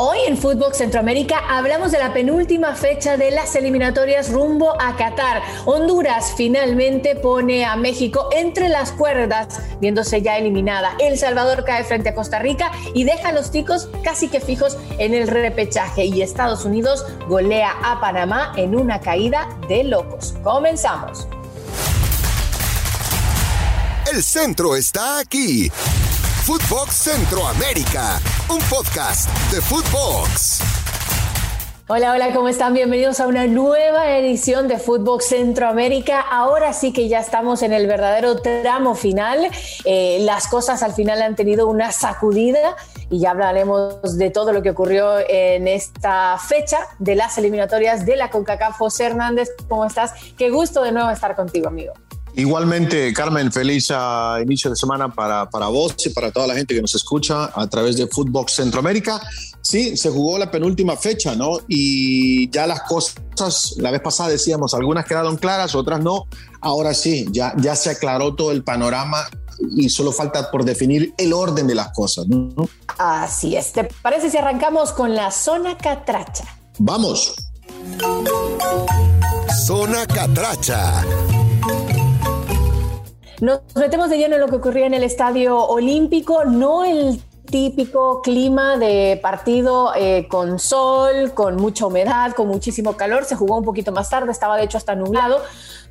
Hoy en Fútbol Centroamérica hablamos de la penúltima fecha de las eliminatorias rumbo a Qatar. Honduras finalmente pone a México entre las cuerdas, viéndose ya eliminada. El Salvador cae frente a Costa Rica y deja a los ticos casi que fijos en el repechaje. Y Estados Unidos golea a Panamá en una caída de locos. Comenzamos. El centro está aquí. Footbox Centroamérica, un podcast de Footbox. Hola, hola, ¿cómo están? Bienvenidos a una nueva edición de Footbox Centroamérica. Ahora sí que ya estamos en el verdadero tramo final. Eh, las cosas al final han tenido una sacudida y ya hablaremos de todo lo que ocurrió en esta fecha de las eliminatorias de la CONCACAF. José Hernández, ¿cómo estás? Qué gusto de nuevo estar contigo, amigo. Igualmente, Carmen, feliz uh, inicio de semana para, para vos y para toda la gente que nos escucha a través de Footbox Centroamérica. Sí, se jugó la penúltima fecha, ¿no? Y ya las cosas, la vez pasada decíamos, algunas quedaron claras, otras no. Ahora sí, ya, ya se aclaró todo el panorama y solo falta por definir el orden de las cosas, ¿no? Así es. ¿Te parece si arrancamos con la zona catracha? Vamos. Zona catracha. Nos metemos de lleno en lo que ocurría en el Estadio Olímpico, no el típico clima de partido eh, con sol, con mucha humedad, con muchísimo calor. Se jugó un poquito más tarde, estaba de hecho hasta nublado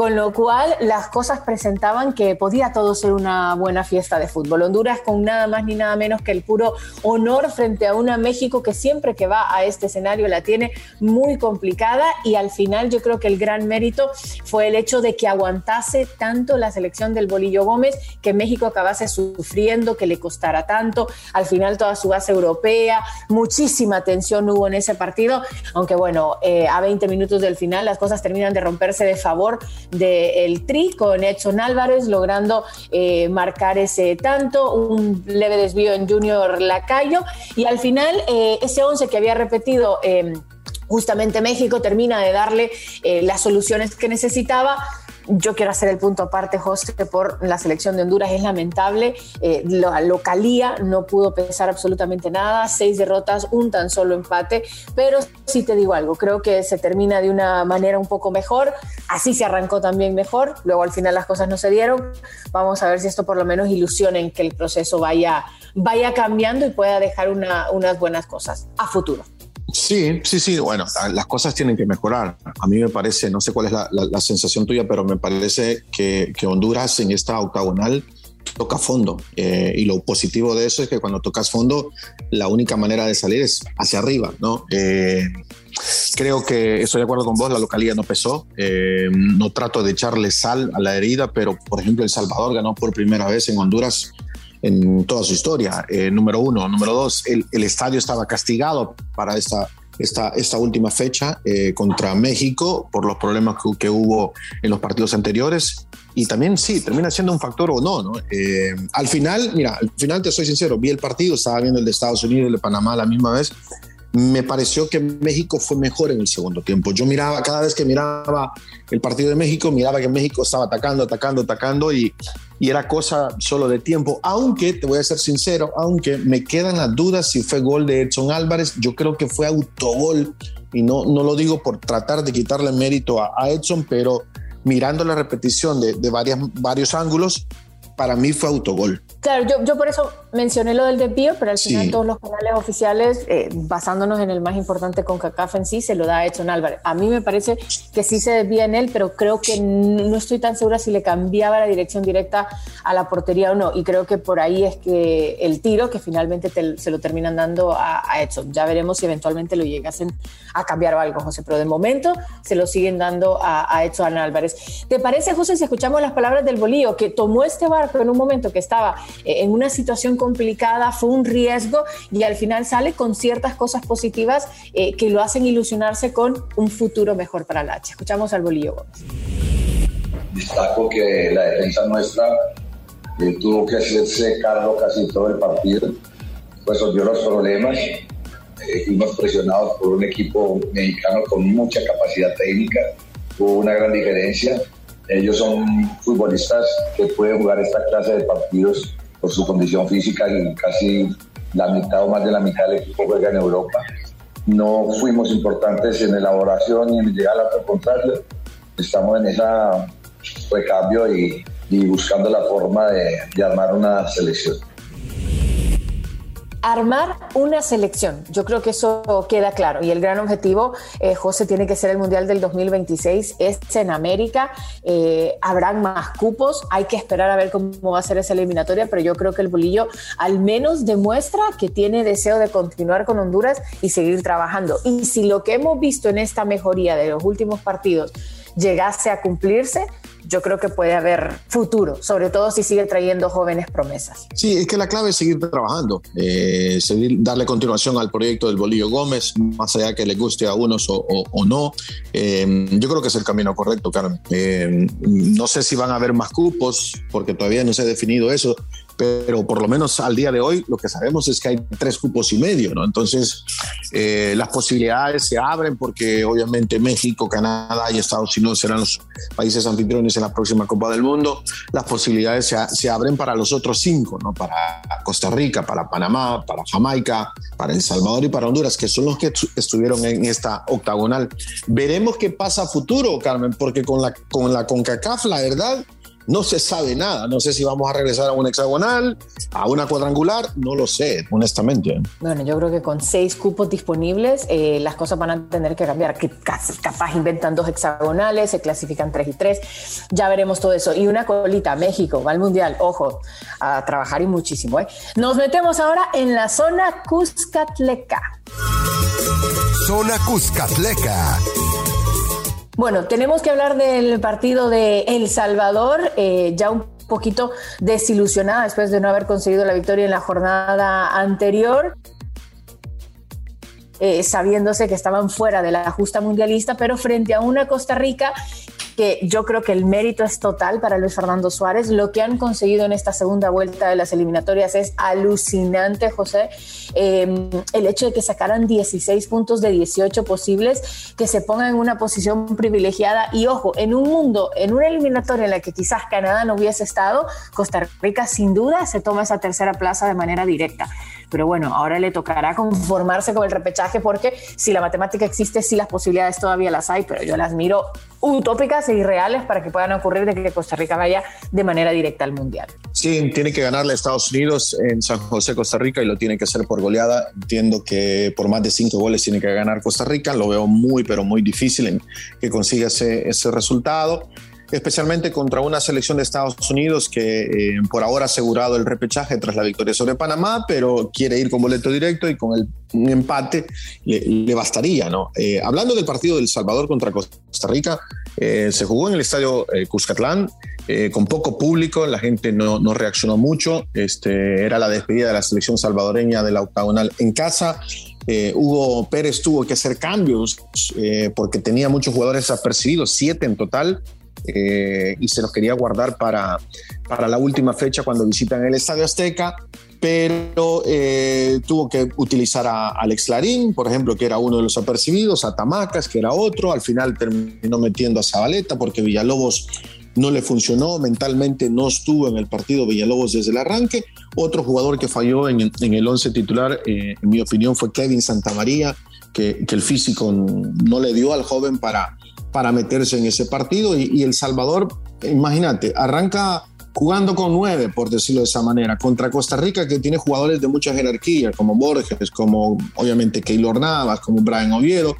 con lo cual las cosas presentaban que podía todo ser una buena fiesta de fútbol. Honduras con nada más ni nada menos que el puro honor frente a una México que siempre que va a este escenario la tiene muy complicada y al final yo creo que el gran mérito fue el hecho de que aguantase tanto la selección del Bolillo Gómez, que México acabase sufriendo, que le costara tanto, al final toda su base europea, muchísima tensión hubo en ese partido, aunque bueno, eh, a 20 minutos del final las cosas terminan de romperse de favor del Tri con Edson Álvarez, logrando eh, marcar ese tanto, un leve desvío en Junior Lacayo. Y al final eh, ese 11 que había repetido em, justamente México termina de darle eh, las soluciones que necesitaba yo quiero hacer el punto aparte, José, por la selección de Honduras. Es lamentable. Eh, la localía no pudo pensar absolutamente nada. Seis derrotas, un tan solo empate. Pero sí te digo algo, creo que se termina de una manera un poco mejor. Así se arrancó también mejor. Luego al final las cosas no se dieron. Vamos a ver si esto por lo menos ilusiona en que el proceso vaya, vaya cambiando y pueda dejar unas buenas cosas a futuro. Sí, sí, sí. Bueno, las cosas tienen que mejorar. A mí me parece, no sé cuál es la, sensación tuya, pero me parece que, Honduras en esta octagonal toca fondo. Eh, y lo positivo de eso es que cuando tocas fondo, la única manera de salir es hacia arriba, ¿no? Eh, creo que estoy de acuerdo con vos, la localidad no pesó. Eh, no trato de echarle sal a la herida, pero por ejemplo, El Salvador ganó por primera vez en Honduras en toda su historia, eh, número uno. Número dos, el, estadio estaba castigado para esta, esta, esta última fecha eh, contra México por los problemas que, hubo en los partidos anteriores. Y también sí, termina siendo un factor o no, ¿no? Eh, al final, mira, al final te soy sincero, vi el partido, estaba viendo el de Estados Unidos y el de Panamá a la misma vez me pareció que México fue mejor en el segundo tiempo. Yo miraba, cada vez que miraba el partido de México, miraba que México estaba atacando, atacando, atacando y, era cosa solo de tiempo. Aunque, te voy a ser sincero, aunque me quedan las dudas si fue gol de Edson Álvarez, yo creo que fue autogol y no, no lo digo por tratar de quitarle mérito a, Edson, pero mirando la repetición de, de varias, varios ángulos, para mí fue autogol. Claro, yo, yo por eso mencioné lo del desvío, pero al final todos los canales oficiales, eh, basándonos en el más importante con CACAF en sí, se lo da a Edson Álvarez. A mí me parece que sí se desvía en él, pero creo que no estoy tan segura si le cambiaba la dirección directa a la portería o no. Y creo que por ahí es que el tiro que finalmente se lo terminan dando a, Edson. Ya veremos si eventualmente lo llegasen a cambiar o algo, José, pero de momento se lo siguen dando a, a Edson Álvarez. ¿Te parece, José, si escuchamos las palabras del Bolío, que tomó este barco en un momento que estaba eh, en una situación complicada, fue un riesgo y al final sale con ciertas cosas positivas eh, que lo hacen ilusionarse con un futuro mejor para la H. Escuchamos al Bolillo Gómez. Destaco que la defensa nuestra eh, tuvo que hacerse cargo casi todo el partido, resolvió los problemas. fuimos presionados por un equipo mexicano con mucha capacidad técnica, hubo una gran diferencia. Ellos son futbolistas que pueden jugar esta clase de partidos por su condición física y casi la mitad o más de la mitad del equipo juega en Europa. No fuimos importantes en elaboración y en llegar a contrario. Estamos en esa recambio y, buscando la forma de armar una selección armar una selección. Yo creo que eso queda claro. Y el gran objetivo, eh, José, tiene que ser el Mundial del 2026. Es en América. Eh, habrán más cupos. Hay que esperar a ver cómo va a ser esa eliminatoria. Pero yo creo que el bolillo al menos demuestra que tiene deseo de continuar con Honduras y seguir trabajando. Y si lo que hemos visto en esta mejoría de los últimos partidos llegase a cumplirse, yo creo que puede haber futuro, sobre todo si sigue trayendo jóvenes promesas. Sí, es que la clave es seguir trabajando, eh, seguir, darle continuación al proyecto del Bolillo Gómez, más allá que le guste a unos o, no. Eh, yo creo que es el camino correcto, Carmen. Eh, no sé si van a haber más cupos, porque todavía no se ha definido eso, pero por lo menos al día de hoy lo que sabemos es que hay tres cupos y medio, ¿no? Entonces, eh, las posibilidades se abren porque obviamente México, Canadá y Estados Unidos serán los países anfitriones en la próxima Copa del Mundo. Las posibilidades se, se abren para los otros cinco, ¿no? Para Costa Rica, para Panamá, para Jamaica, para El Salvador y para Honduras, que son los que estuvieron en esta octagonal. Veremos qué pasa a futuro, Carmen, porque con la, con la CONCACAF, la verdad, no se sabe nada. No sé si vamos a regresar a un hexagonal, a una cuadrangular, no lo sé, honestamente. Bueno, yo creo que con seis cupos disponibles eh, las cosas van a tener que cambiar. Que capaz inventan dos hexagonales, se clasifican tres y tres. Ya veremos todo eso. Y una colita, México, va al Mundial. Ojo, a trabajar y muchísimo. ¿eh? Nos metemos ahora en la zona Cuscatleca. Zona Cuscatleca. Bueno, tenemos que hablar del partido de El Salvador, eh, ya un poquito desilusionada después de no haber conseguido la victoria en la jornada anterior. Eh, sabiéndose que estaban fuera de la justa mundialista, pero frente a una Costa Rica que yo creo que el mérito es total para Luis Fernando Suárez. Lo que han conseguido en esta segunda vuelta de las eliminatorias es alucinante, José. Em, el hecho de que sacaran 16 puntos de 18 posibles, que se pongan en una posición privilegiada y ojo, en un mundo, en una eliminatoria en la que quizás Canadá no hubiese estado, Costa Rica sin duda se toma esa tercera plaza de manera directa. Pero bueno, ahora le tocará conformarse con el repechaje porque si la matemática existe, sí las posibilidades todavía las hay, pero yo las miro utópicas e irreales para que puedan ocurrir de que Costa Rica vaya de manera directa al Mundial. Sí, tiene que ganarle a Estados Unidos en San José, Costa Rica, y lo tiene que hacer por goleada. Entiendo que por más de cinco goles tiene que ganar Costa Rica. Lo veo muy, pero muy difícil en que consiga ese, ese resultado especialmente contra una selección de Estados Unidos que eh, por ahora ha asegurado el repechaje tras la victoria sobre Panamá, pero quiere ir con boleto directo y con el, un empate le, bastaría. ¿no? Eh, hablando del partido del Salvador contra Costa Rica, eh, se jugó en el estadio Cuscatlán. con poco público, la gente no, no, reaccionó mucho. Este, era la despedida de la selección salvadoreña de la octagonal en casa. Hugo Pérez tuvo que hacer cambios porque tenía muchos jugadores apercibidos, siete en total, eh, y se los quería guardar para, para la última fecha cuando visitan el Estadio Azteca, pero eh, tuvo que utilizar a Alex Larín, por ejemplo, que era uno de los apercibidos, a Tamacas, que era otro, al final terminó metiendo a Zabaleta porque Villalobos no le funcionó, mentalmente no estuvo en el partido Villalobos desde el arranque. Otro jugador que falló en, el 11 titular, eh, en mi opinión, fue Kevin Santamaría, que, que el físico no le dio al joven para, para meterse en ese partido. Y, El Salvador, imagínate, arranca jugando con nueve, por decirlo de esa manera, contra Costa Rica, que tiene jugadores de mucha jerarquía, como Borges, como obviamente Keylor Navas, como Brian Oviedo,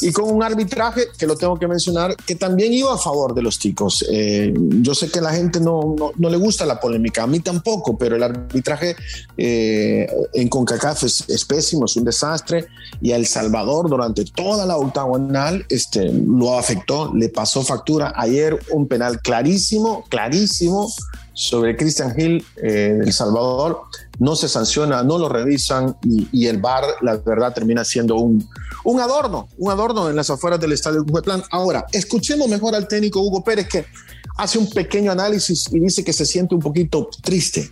y con un arbitraje que lo tengo que mencionar, que también iba a favor de los chicos. Eh, yo sé que a la gente no, no, le gusta la polémica, a mí tampoco, pero el arbitraje eh, en CONCACAF es, es, pésimo, es un desastre, y a El Salvador durante toda la octagonal este, lo afectó, le pasó factura. Ayer un penal clarísimo, clarísimo sobre Christian Hill eh, El Salvador, no se sanciona, no lo revisan y, el VAR, la verdad, termina siendo un, un adorno, un adorno en las afueras del estadio Plan. Ahora, escuchemos mejor al técnico Hugo Pérez que hace un pequeño análisis y dice que se siente un poquito triste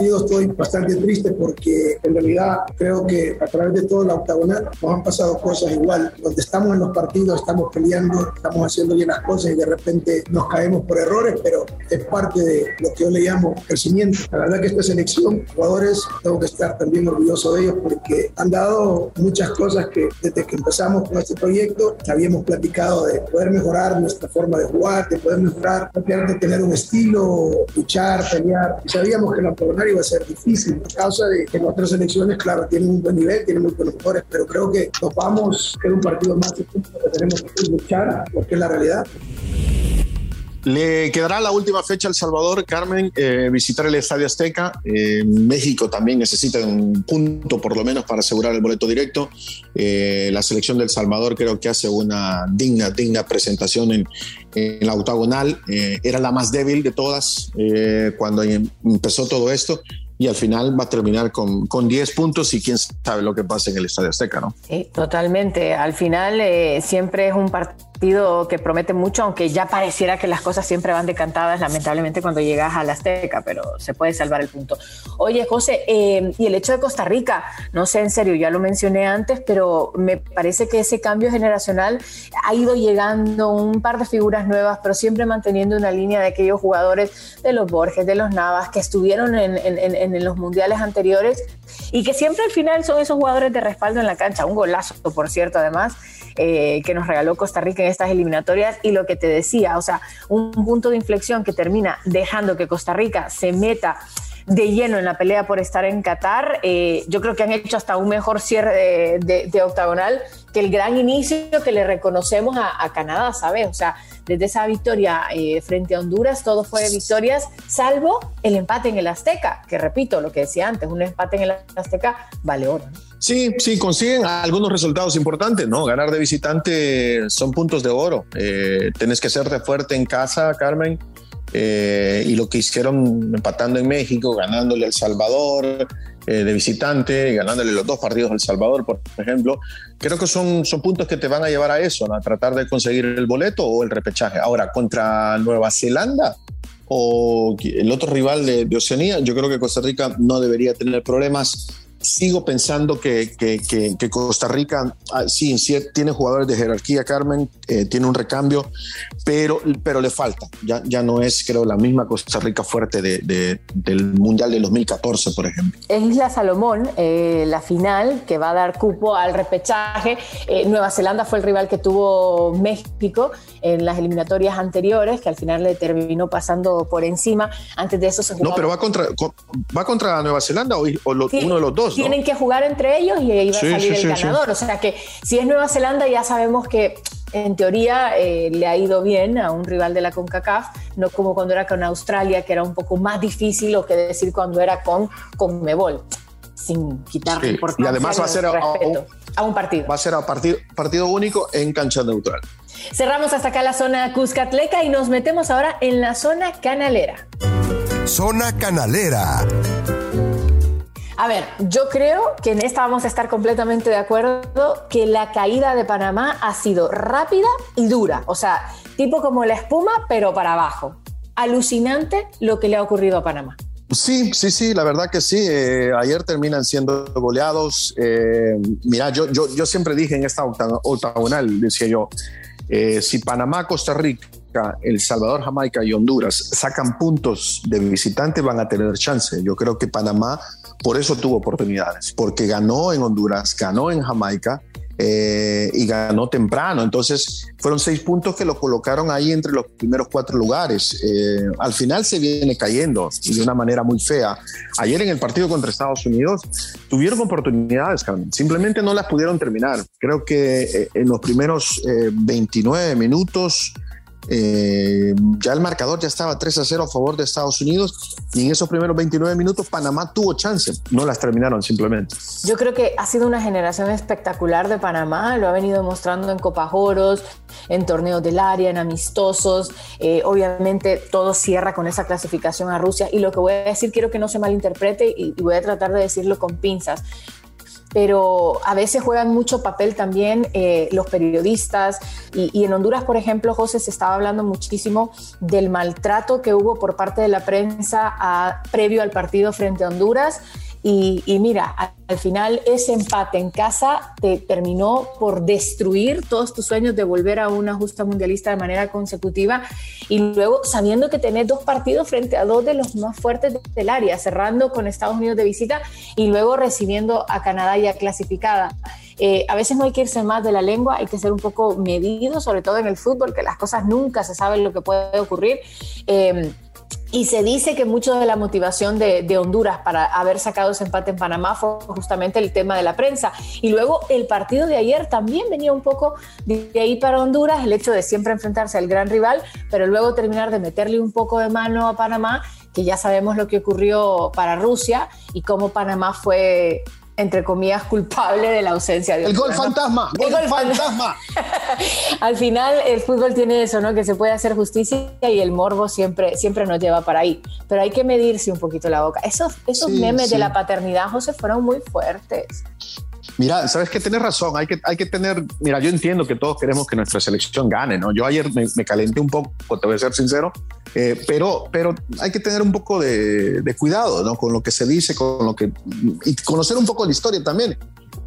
Estoy bastante triste porque en realidad creo que a través de toda la octagonal nos han pasado cosas igual. Donde estamos en los partidos, estamos peleando, estamos haciendo bien las cosas y de repente nos caemos por errores, pero es parte de lo que yo le llamo crecimiento. La verdad que esta selección, jugadores, tengo que estar también orgulloso de ellos porque han dado muchas cosas que desde que empezamos con este proyecto habíamos platicado de poder mejorar nuestra forma de jugar, de poder mejorar, de tener un estilo, luchar, pelear. Y sabíamos que la octagonal iba a ser difícil a causa de que nuestras selecciones, claro, tienen un buen nivel, tienen muy buenos jugadores, pero creo que nos vamos, un partido más que tenemos que luchar, porque es la realidad. Le quedará la última fecha al Salvador, Carmen, eh, visitar el Estadio Azteca. Eh, México también necesita un punto por lo menos para asegurar el boleto directo. Eh, la selección del Salvador creo que hace una digna, digna presentación en, en la octagonal. era la más débil de todas cuando em, empezó todo esto y al final va a terminar con, con 10 puntos y quién sabe lo que pasa en el Estadio Azteca, ¿no? Sí, totalmente. Al final siempre es un partido que promete mucho, aunque ya pareciera que las cosas siempre van decantadas, lamentablemente, cuando llegas a la Azteca, pero se puede salvar el punto. Oye, José, eh, y el hecho de Costa Rica, no sé, en serio, ya lo mencioné antes, pero me parece que ese cambio generacional ha ido llegando un par de figuras nuevas, pero siempre manteniendo una línea de aquellos jugadores de los Borges, de los Navas, que estuvieron en, en, en los mundiales anteriores y que siempre al final son esos jugadores de respaldo en la cancha. Un golazo, por cierto, además. Eh, que nos regaló Costa Rica en estas eliminatorias y lo que te decía, o sea, un punto de inflexión que termina dejando que Costa Rica se meta de lleno en la pelea por estar en Qatar. Eh, yo creo que han hecho hasta un mejor cierre de, octagonal que el gran inicio que le reconocemos a, Canadá, ¿sabes? O sea, desde esa victoria eh, frente a Honduras, todo fue victorias, salvo el empate en el Azteca, que repito lo que decía antes, un empate en el Azteca vale oro. Sí, sí, consiguen algunos resultados importantes, ¿no? Ganar de visitante son puntos de oro. Eh, tienes que serte fuerte en casa, Carmen. Eh, y lo que hicieron empatando en México, ganándole al Salvador eh, de visitante, ganándole los dos partidos al Salvador, por ejemplo, creo que son, son puntos que te van a llevar a eso, a tratar de conseguir el boleto o el repechaje. Ahora, contra Nueva Zelanda o el otro rival de, de Oceanía, yo creo que Costa Rica no debería tener problemas sigo pensando que, que, Costa Rica, ah, sí, tiene jugadores de jerarquía, Carmen, eh, tiene un recambio, pero, pero le falta. Ya, ya no es, creo, la misma Costa Rica fuerte de, del Mundial de 2014, por ejemplo. Es Isla Salomón, eh, la final, que va a dar cupo al repechaje. Eh, Nueva Zelanda fue el rival que tuvo México en las eliminatorias anteriores, que al final le terminó pasando por encima. Antes de eso se jugó. No, pero va contra, va contra Nueva Zelanda o, uno de los dos. Tienen que jugar entre ellos y ahí va a salir el ganador. O sea que si es Nueva Zelanda ya sabemos que en teoría eh, le ha ido bien a un rival de la CONCACAF, no como cuando era con Australia, que era un poco más difícil, o que decir cuando era con Conmebol, sin quitar sí. Y además va a ser a, un, partido. Va a ser a partido, partido único en cancha neutral. Cerramos hasta acá la zona Cuscatleca y nos metemos ahora en la zona canalera. Zona canalera. A ver, yo creo que en esta vamos a estar completamente de acuerdo que la caída de Panamá ha sido rápida y dura, o sea, tipo como la espuma, pero para abajo. Alucinante lo que le ha ocurrido a Panamá. Sí, sí, sí, la verdad que sí. Eh, ayer terminan siendo goleados. Eh, mira, yo, yo, yo siempre dije en esta octagonal, decía yo, eh, si Panamá, Costa Rica, El Salvador, Jamaica y Honduras sacan puntos de visitante, van a tener chance. Yo creo que Panamá por eso tuvo oportunidades, porque ganó en Honduras, ganó en Jamaica eh, y ganó temprano. Entonces fueron seis puntos que lo colocaron ahí entre los primeros cuatro lugares. Eh, al final se viene cayendo y de una manera muy fea. Ayer en el partido contra Estados Unidos tuvieron oportunidades. Simplemente no las pudieron terminar. Creo que eh, en los primeros 29 minutos eh, ya el marcador ya estaba 3 a 0 a favor de Estados Unidos y en esos primeros 29 minutos Panamá tuvo chance, no las terminaron simplemente. Yo creo que ha sido una generación espectacular de Panamá, lo ha venido mostrando en Copa Oros, en torneos del área, en amistosos, eh, obviamente todo cierra con esa clasificación a Rusia. Y lo que voy a decir quiero que no se malinterprete y voy a tratar de decirlo con pinzas pero a veces juegan mucho papel también eh, los periodistas. Y, en Honduras, por ejemplo, José, se estaba hablando muchísimo del maltrato que hubo por parte de la prensa previo al partido frente a Honduras. Y, mira, al final ese empate en casa te terminó por destruir todos tus sueños de volver a una justa mundialista de manera consecutiva y luego sabiendo que tenés dos partidos frente a dos de los más fuertes del área, cerrando con Estados Unidos de visita y luego recibiendo a Canadá ya clasificada. Eh, a veces no hay que irse más de la lengua, hay que ser un poco medido, sobre todo en el fútbol, que las cosas nunca se saben lo que puede ocurrir. Eh, y se dice que mucho de la motivación de, Honduras para haber sacado ese empate en Panamá fue justamente el tema de la prensa. Y luego el partido de ayer también venía un poco de ahí para Honduras, el hecho de siempre enfrentarse al gran rival, pero luego terminar de meterle un poco de mano a Panamá, que ya sabemos lo que ocurrió para Rusia y cómo Panamá fue entre comillas, culpable de la ausencia de El gol fantasma, el gol fantasma. Al final el fútbol tiene eso, ¿no? Que se puede hacer justicia y el morbo siempre, siempre nos lleva para ahí. Pero hay que medirse un poquito la boca. Esos, esos memes de la paternidad, José, fueron muy fuertes. Mira, sabes que tienes razón, hay que, hay que tener, mira, yo entiendo que todos queremos que nuestra selección gane, ¿no? Yo ayer me, me calenté un poco, te voy a ser sincero, eh, pero, pero hay que tener un poco de, de, cuidado, ¿no? Con lo que se dice, con lo que, y conocer un poco la historia también.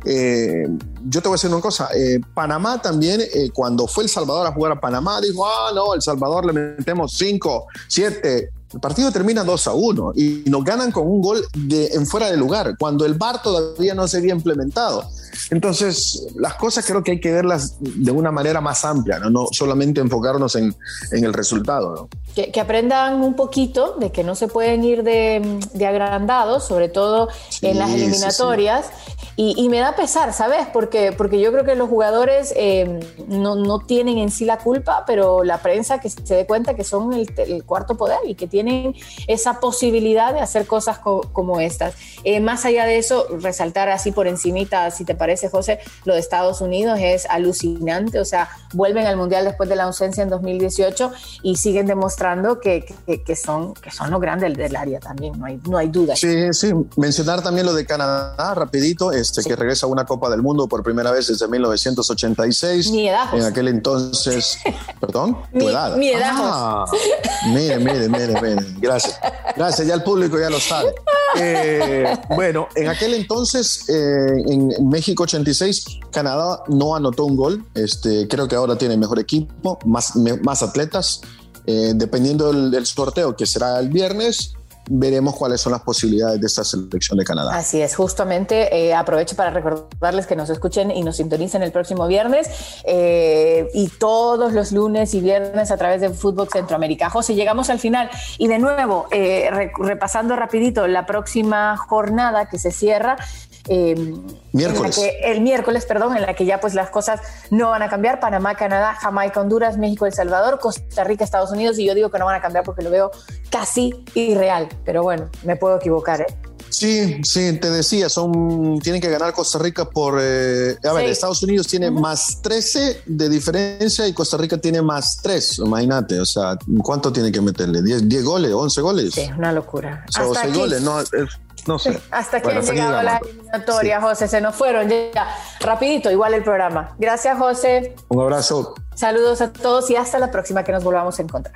Eh, yo te voy a decir una cosa, eh, Panamá también, cuando fue El Salvador a jugar a Panamá, dijo, ah, no, El Salvador le metemos 5, 7, el partido termina 2 a 1 y nos ganan con un gol de, en fuera de lugar, cuando el VAR todavía no se había implementado. Entonces, las cosas creo que hay que verlas de una manera más amplia, no, no solamente enfocarnos en, en el resultado. ¿no? Que, aprendan un poquito de que no se pueden ir de, de agrandados, sobre todo en las eliminatorias. Y, me da pesar, ¿sabes? Porque, porque yo creo que los jugadores eh, no, no, tienen en sí la culpa, pero la prensa que se dé cuenta que son el, cuarto poder y que tienen esa posibilidad de hacer cosas como estas. Eh, más allá de eso, resaltar así por encimita, si te parece, José, lo de Estados Unidos es alucinante. O sea, vuelven al Mundial después de la ausencia en 2018 y siguen demostrando que, que, son, que son lo grande del área también, no hay, no hay duda. Sí, sí. Mencionar también lo de Canadá, rapidito. Este, que regresa a una Copa del Mundo por primera vez desde 1986. Mi edad. En aquel entonces, perdón, tu edad. Mi edad. Ah, mire, mire, mire, mire. Gracias. Gracias, ya el público ya lo sabe. Eh, bueno, en aquel entonces, eh, en México 86, Canadá no anotó un gol. Este, creo que ahora tiene mejor equipo, más, más atletas. Eh, dependiendo del sorteo que será el viernes, veremos cuáles son las posibilidades de esta selección de Canadá. Así es, justamente eh, aprovecho para recordarles que nos escuchen y nos sintonicen el próximo viernes eh, y todos los lunes y viernes a través de Fútbol Centroamérica. José, llegamos al final y de nuevo, eh, repasando rapidito la próxima jornada que se cierra, eh, miércoles. el miércoles, perdón, en la que ya pues las cosas no van a cambiar. Panamá, Canadá, Jamaica, Honduras, México, El Salvador, Costa Rica, Estados Unidos. Y yo digo que no van a cambiar porque lo veo casi irreal. Pero bueno, me puedo equivocar, ¿eh? Sí, sí, te decía, son, tienen que ganar Costa Rica por... Eh, a ver, Estados Unidos tiene más 13 de diferencia y Costa Rica tiene más 3, imagínate, o sea, ¿cuánto tiene que meterle? ¿10, 10 goles, 11 goles? Sí, una locura. O 6 goles, no, no sé. Hasta que han llegado a la eliminatoria, José, se nos fueron ya. Rapidito, igual el programa. Gracias, José. Un abrazo. Saludos a todos y hasta la próxima que nos volvamos a encontrar.